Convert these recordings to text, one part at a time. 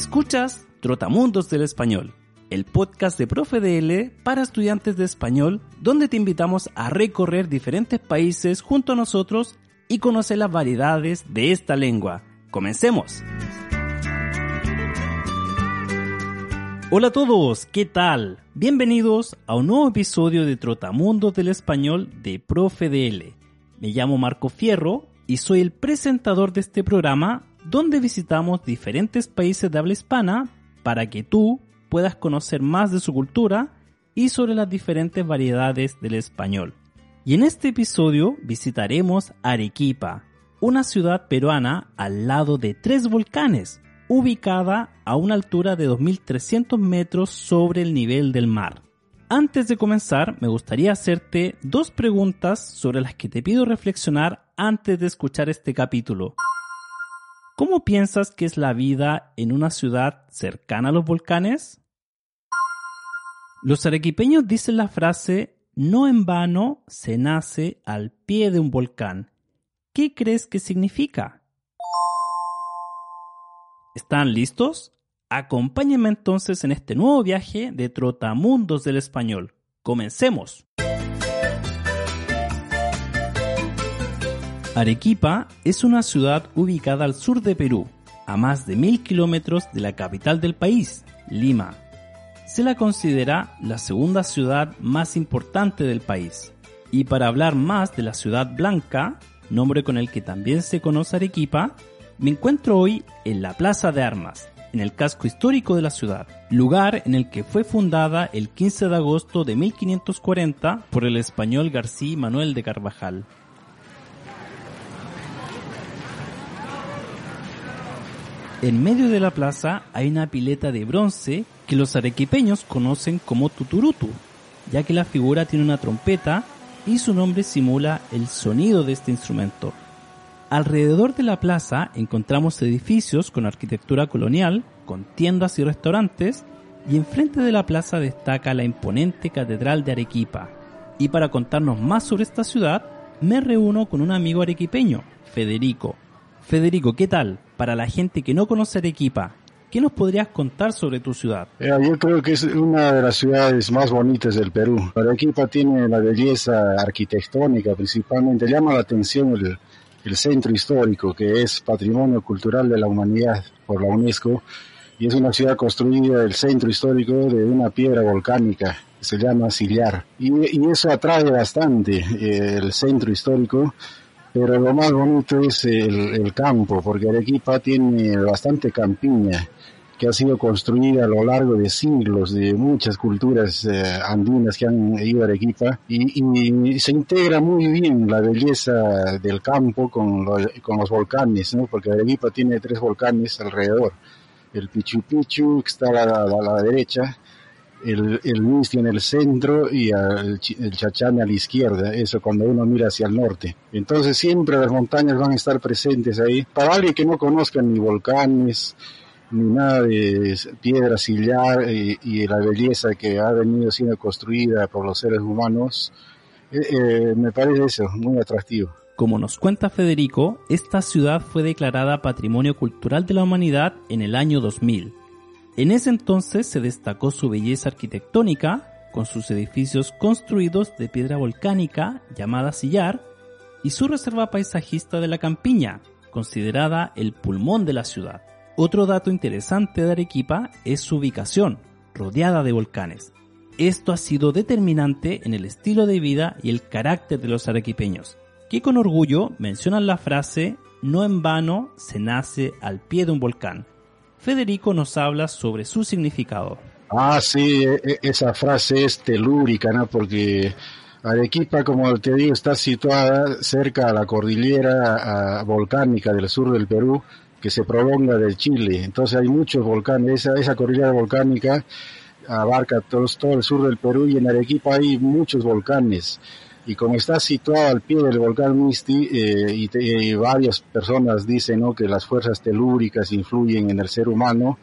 Escuchas Trotamundos del Español, el podcast de Profe DL para estudiantes de español, donde te invitamos a recorrer diferentes países junto a nosotros y conocer las variedades de esta lengua. ¡Comencemos! Hola a todos, ¿qué tal? Bienvenidos a un nuevo episodio de Trotamundos del Español de Profe DL. Me llamo Marco Fierro y soy el presentador de este programa donde visitamos diferentes países de habla hispana para que tú puedas conocer más de su cultura y sobre las diferentes variedades del español. Y en este episodio visitaremos Arequipa, una ciudad peruana al lado de tres volcanes, ubicada a una altura de 2.300 metros sobre el nivel del mar. Antes de comenzar, me gustaría hacerte dos preguntas sobre las que te pido reflexionar antes de escuchar este capítulo. ¿Cómo piensas que es la vida en una ciudad cercana a los volcanes? Los arequipeños dicen la frase no en vano se nace al pie de un volcán. ¿Qué crees que significa? ¿Están listos? Acompáñenme entonces en este nuevo viaje de Trotamundos del Español. Comencemos. Arequipa es una ciudad ubicada al sur de Perú, a más de mil kilómetros de la capital del país, Lima. Se la considera la segunda ciudad más importante del país. Y para hablar más de la ciudad blanca, nombre con el que también se conoce Arequipa, me encuentro hoy en la Plaza de Armas, en el casco histórico de la ciudad, lugar en el que fue fundada el 15 de agosto de 1540 por el español García Manuel de Carvajal. En medio de la plaza hay una pileta de bronce que los arequipeños conocen como tuturutu, ya que la figura tiene una trompeta y su nombre simula el sonido de este instrumento. Alrededor de la plaza encontramos edificios con arquitectura colonial, con tiendas y restaurantes, y enfrente de la plaza destaca la imponente Catedral de Arequipa. Y para contarnos más sobre esta ciudad, me reúno con un amigo arequipeño, Federico. Federico, ¿qué tal? para la gente que no conoce Arequipa, ¿qué nos podrías contar sobre tu ciudad? yo creo que es una de las ciudades más bonitas del Perú. Arequipa tiene la belleza arquitectónica principalmente, llama la atención el, el centro histórico, que es Patrimonio Cultural de la Humanidad por la UNESCO, y es una ciudad construida, el centro histórico, de una piedra volcánica, se llama Sillar. Y, y eso atrae bastante eh, el centro histórico, pero lo más bonito es el, campo, porque Arequipa tiene bastante campiña que ha sido construida a lo largo de siglos de muchas culturas eh, andinas que han ido a Arequipa y, se integra muy bien la belleza del campo con, con los volcanes, ¿no? porque Arequipa tiene tres volcanes alrededor, el Pichu Pichu que está a la derecha, el, el en el centro y el, el Chachán a la izquierda, eso cuando uno mira hacia el norte. Entonces siempre las montañas van a estar presentes ahí. Para alguien que no conozca ni volcanes, ni nada de piedra sillar y, y, la belleza que ha venido siendo construida por los seres humanos, eh, eh, me parece eso, muy atractivo. Como nos cuenta Federico, esta ciudad fue declarada Patrimonio Cultural de la Humanidad en el año 2000 en ese entonces se destacó su belleza arquitectónica, con sus edificios construidos de piedra volcánica llamada sillar, y su reserva paisajista de la campiña, considerada el pulmón de la ciudad. Otro dato interesante de Arequipa es su ubicación, rodeada de volcanes. Esto ha sido determinante en el estilo de vida y el carácter de los arequipeños, que con orgullo mencionan la frase no en vano se nace al pie de un volcán, Federico nos habla sobre su significado. Ah, sí, e, e, esa frase es telúrica, ¿no? Porque Arequipa, como te digo, está situada cerca a la cordillera volcánica del sur del Perú, que se prolonga del Chile. Entonces hay muchos volcanes, esa, esa cordillera volcánica abarca todo el sur del Perú y en Arequipa hay muchos volcanes y como está situado al pie del volcán Misti, eh, y, varias personas dicen que las fuerzas telúricas influyen en el ser humano,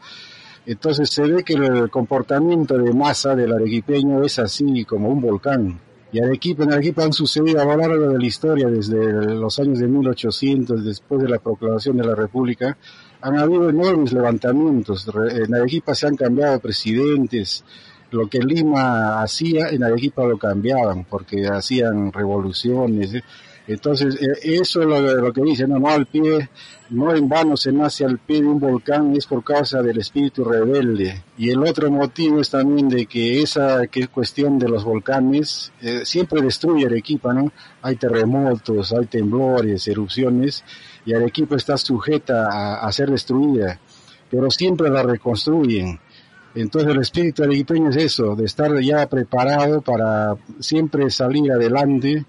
entonces se ve que el comportamiento de masa del arequipeño es así como un volcán. Y Arequipa, en Arequipa han sucedido a lo largo de la historia, desde los años de 1800, después de la proclamación de la República, han habido enormes levantamientos. En Arequipa se han cambiado presidentes. Lo que Lima hacía, en Arequipa lo cambiaban, porque hacían revoluciones. Entonces, eh, eso es lo, que dice, no, no al pie, no en vano se nace al pie de un volcán, es por causa del espíritu rebelde. Y el otro motivo es también de que esa que es cuestión de los volcanes eh, siempre destruye Arequipa, ¿no? Hay terremotos, hay temblores, erupciones, y Arequipa está sujeta a, ser destruida, pero siempre la reconstruyen. Entonces el espíritu arequipeño es eso, de estar ya preparado para siempre salir adelante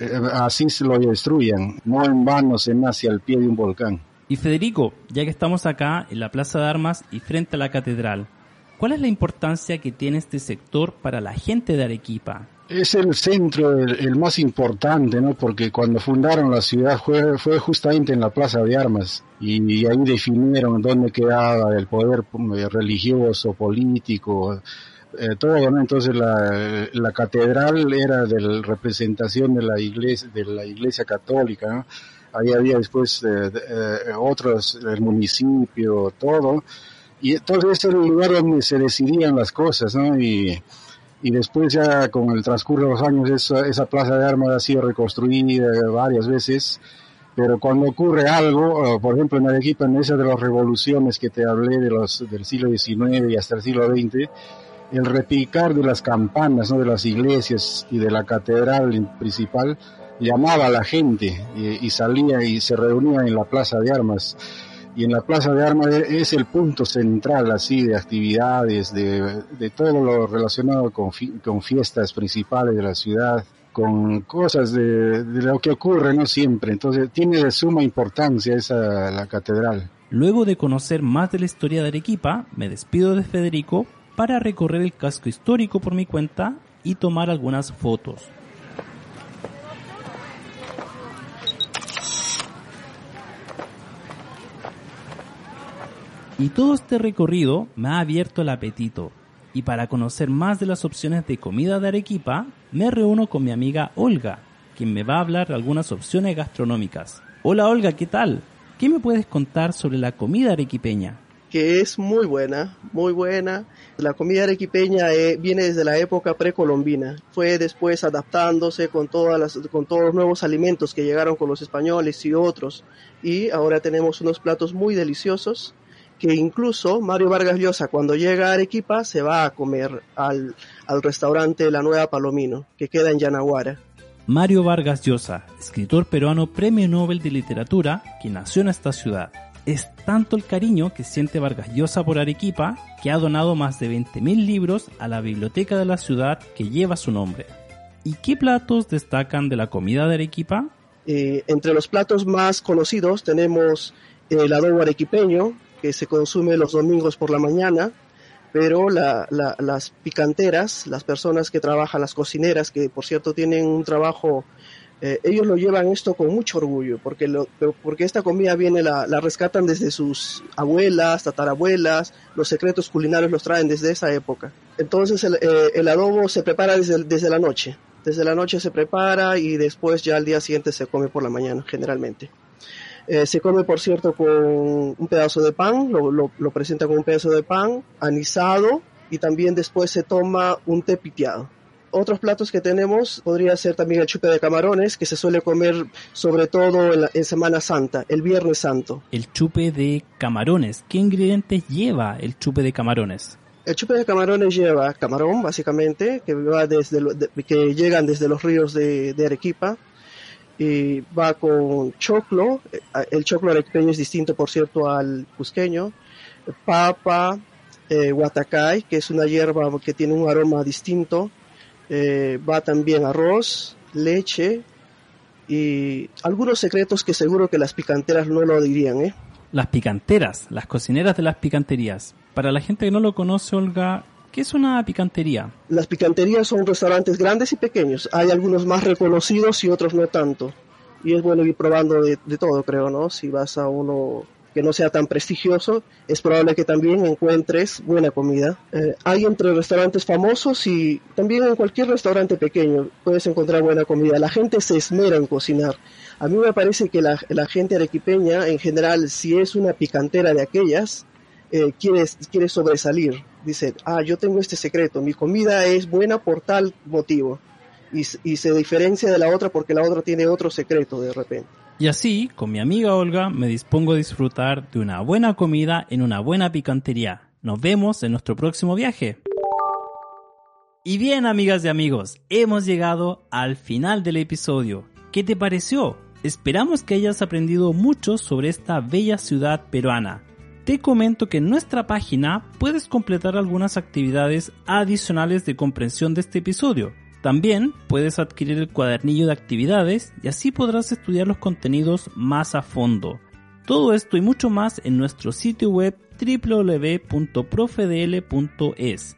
eh, así se lo destruyan, no en vano se nace al pie de un volcán. Y Federico, ya que estamos acá en la Plaza de Armas y frente a la catedral, ¿cuál es la importancia que tiene este sector para la gente de Arequipa? Es el centro, el, más importante, ¿no? Porque cuando fundaron la ciudad fue, fue justamente en la Plaza de Armas y, ahí definieron dónde quedaba el poder eh, religioso, político, eh, todo, Entonces la, la, catedral era de la representación de la iglesia, de la iglesia católica, Ahí había después eh, eh, otros, el municipio, todo. Y entonces ese era el lugar donde se decidían las cosas, ¿no? Y, y después ya con el transcurso de los años esa, esa plaza de armas ha sido reconstruida varias veces pero cuando ocurre algo, por ejemplo en Arequipa, en esa de las revoluciones que te hablé de los, del siglo XIX y hasta el siglo XX, el repicar de las campanas ¿no? de las iglesias y de la catedral principal llamaba a la gente y, salía y se reunía en la plaza de armas y en la plaza de armas es el punto central así de actividades de, de todo lo relacionado con, con, fiestas principales de la ciudad con cosas de, de, lo que ocurre no siempre. Entonces tiene de suma importancia esa la catedral. Luego de conocer más de la historia de Arequipa me despido de Federico para recorrer el casco histórico por mi cuenta y tomar algunas fotos. Y todo este recorrido me ha abierto el apetito. Y para conocer más de las opciones de comida de Arequipa, me reúno con mi amiga Olga, quien me va a hablar de algunas opciones gastronómicas. Hola Olga, ¿qué tal? ¿Qué me puedes contar sobre la comida arequipeña? que es muy buena, muy buena. La comida arequipeña eh, viene desde la época precolombina. Fue después adaptándose con, todas las, con todos los nuevos alimentos que llegaron con los españoles y otros. Y ahora tenemos unos platos muy deliciosos que incluso Mario Vargas Llosa cuando llega a Arequipa se va a comer al, al restaurante La Nueva Palomino, que queda en Yanaguara. Mario Vargas Llosa, escritor peruano Premio Nobel de Literatura, que nació en esta ciudad. Es tanto el cariño que siente Vargas Llosa por Arequipa que ha donado más de 20.000 libros a la biblioteca de la ciudad que lleva su nombre. ¿Y qué platos destacan de la comida de Arequipa? Eh, entre los platos más conocidos tenemos el adobo arequipeño, que se consume los domingos por la mañana, pero las picanteras, las personas que trabajan, las cocineras, que por cierto tienen un trabajo eh, ellos lo llevan esto con mucho orgullo, porque, lo, porque esta comida viene, la, la, rescatan desde sus abuelas, tatarabuelas, los secretos culinarios los traen desde esa época. Entonces el, eh, el adobo se prepara desde, desde, la noche, desde la noche se prepara y después ya al día siguiente se come por la mañana, generalmente. Eh, se come, por cierto, con un pedazo de pan, lo, lo, lo presenta con un pedazo de pan anisado y también después se toma un té piteado otros platos que tenemos podría ser también el chupe de camarones, que se suele comer sobre todo en, Semana Santa, el Viernes Santo. El chupe de camarones, ¿qué ingredientes lleva el chupe de camarones? El chupe de camarones lleva camarón, básicamente, que, va desde que llegan desde los ríos de, Arequipa, y va con choclo, eh, el choclo arequipeño es distinto, por cierto, al cusqueño, papa, eh, guatacay, que es una hierba que tiene un aroma distinto, eh, va también arroz, leche y algunos secretos que seguro que las picanteras no lo dirían, ¿eh? Las picanteras, las cocineras de las picanterías. Para la gente que no lo conoce, Olga, ¿qué es una picantería? Las picanterías son restaurantes grandes y pequeños. Hay algunos más reconocidos y otros no tanto. Y es bueno ir probando de, todo, creo, ¿no? Si vas a uno que no sea tan prestigioso, es probable que también encuentres buena comida. Eh, hay entre restaurantes famosos y también en cualquier restaurante pequeño puedes encontrar buena comida. La gente se esmera en cocinar. A mí me parece que la, la gente arequipeña, en general, si es una picantera de aquellas, eh, quiere, quiere sobresalir. Dice, ah, yo tengo este secreto, mi comida es buena por tal motivo. Y, y se diferencia de la otra porque la otra tiene otro secreto de repente. Y así, con mi amiga Olga, me dispongo a disfrutar de una buena comida en una buena picantería. Nos vemos en nuestro próximo viaje. Y bien, amigas y amigos, hemos llegado al final del episodio. ¿Qué te pareció? Esperamos que hayas aprendido mucho sobre esta bella ciudad peruana. Te comento que en nuestra página puedes completar algunas actividades adicionales de comprensión de este episodio también puedes adquirir el cuadernillo de actividades y así podrás estudiar los contenidos más a fondo. Todo esto y mucho más en nuestro sitio web www.profedl.es.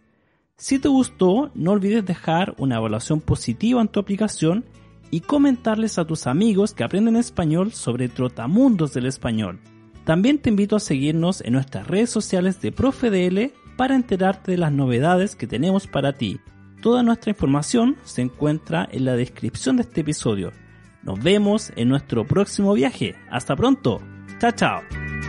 Si te gustó, no olvides dejar una evaluación positiva en tu aplicación y comentarles a tus amigos que aprenden español sobre Trotamundos del Español. También te invito a seguirnos en nuestras redes sociales de ProfeDL para enterarte de las novedades que tenemos para ti. Toda nuestra información se encuentra en la descripción de este episodio. Nos vemos en nuestro próximo viaje. Hasta pronto. Chao, chao.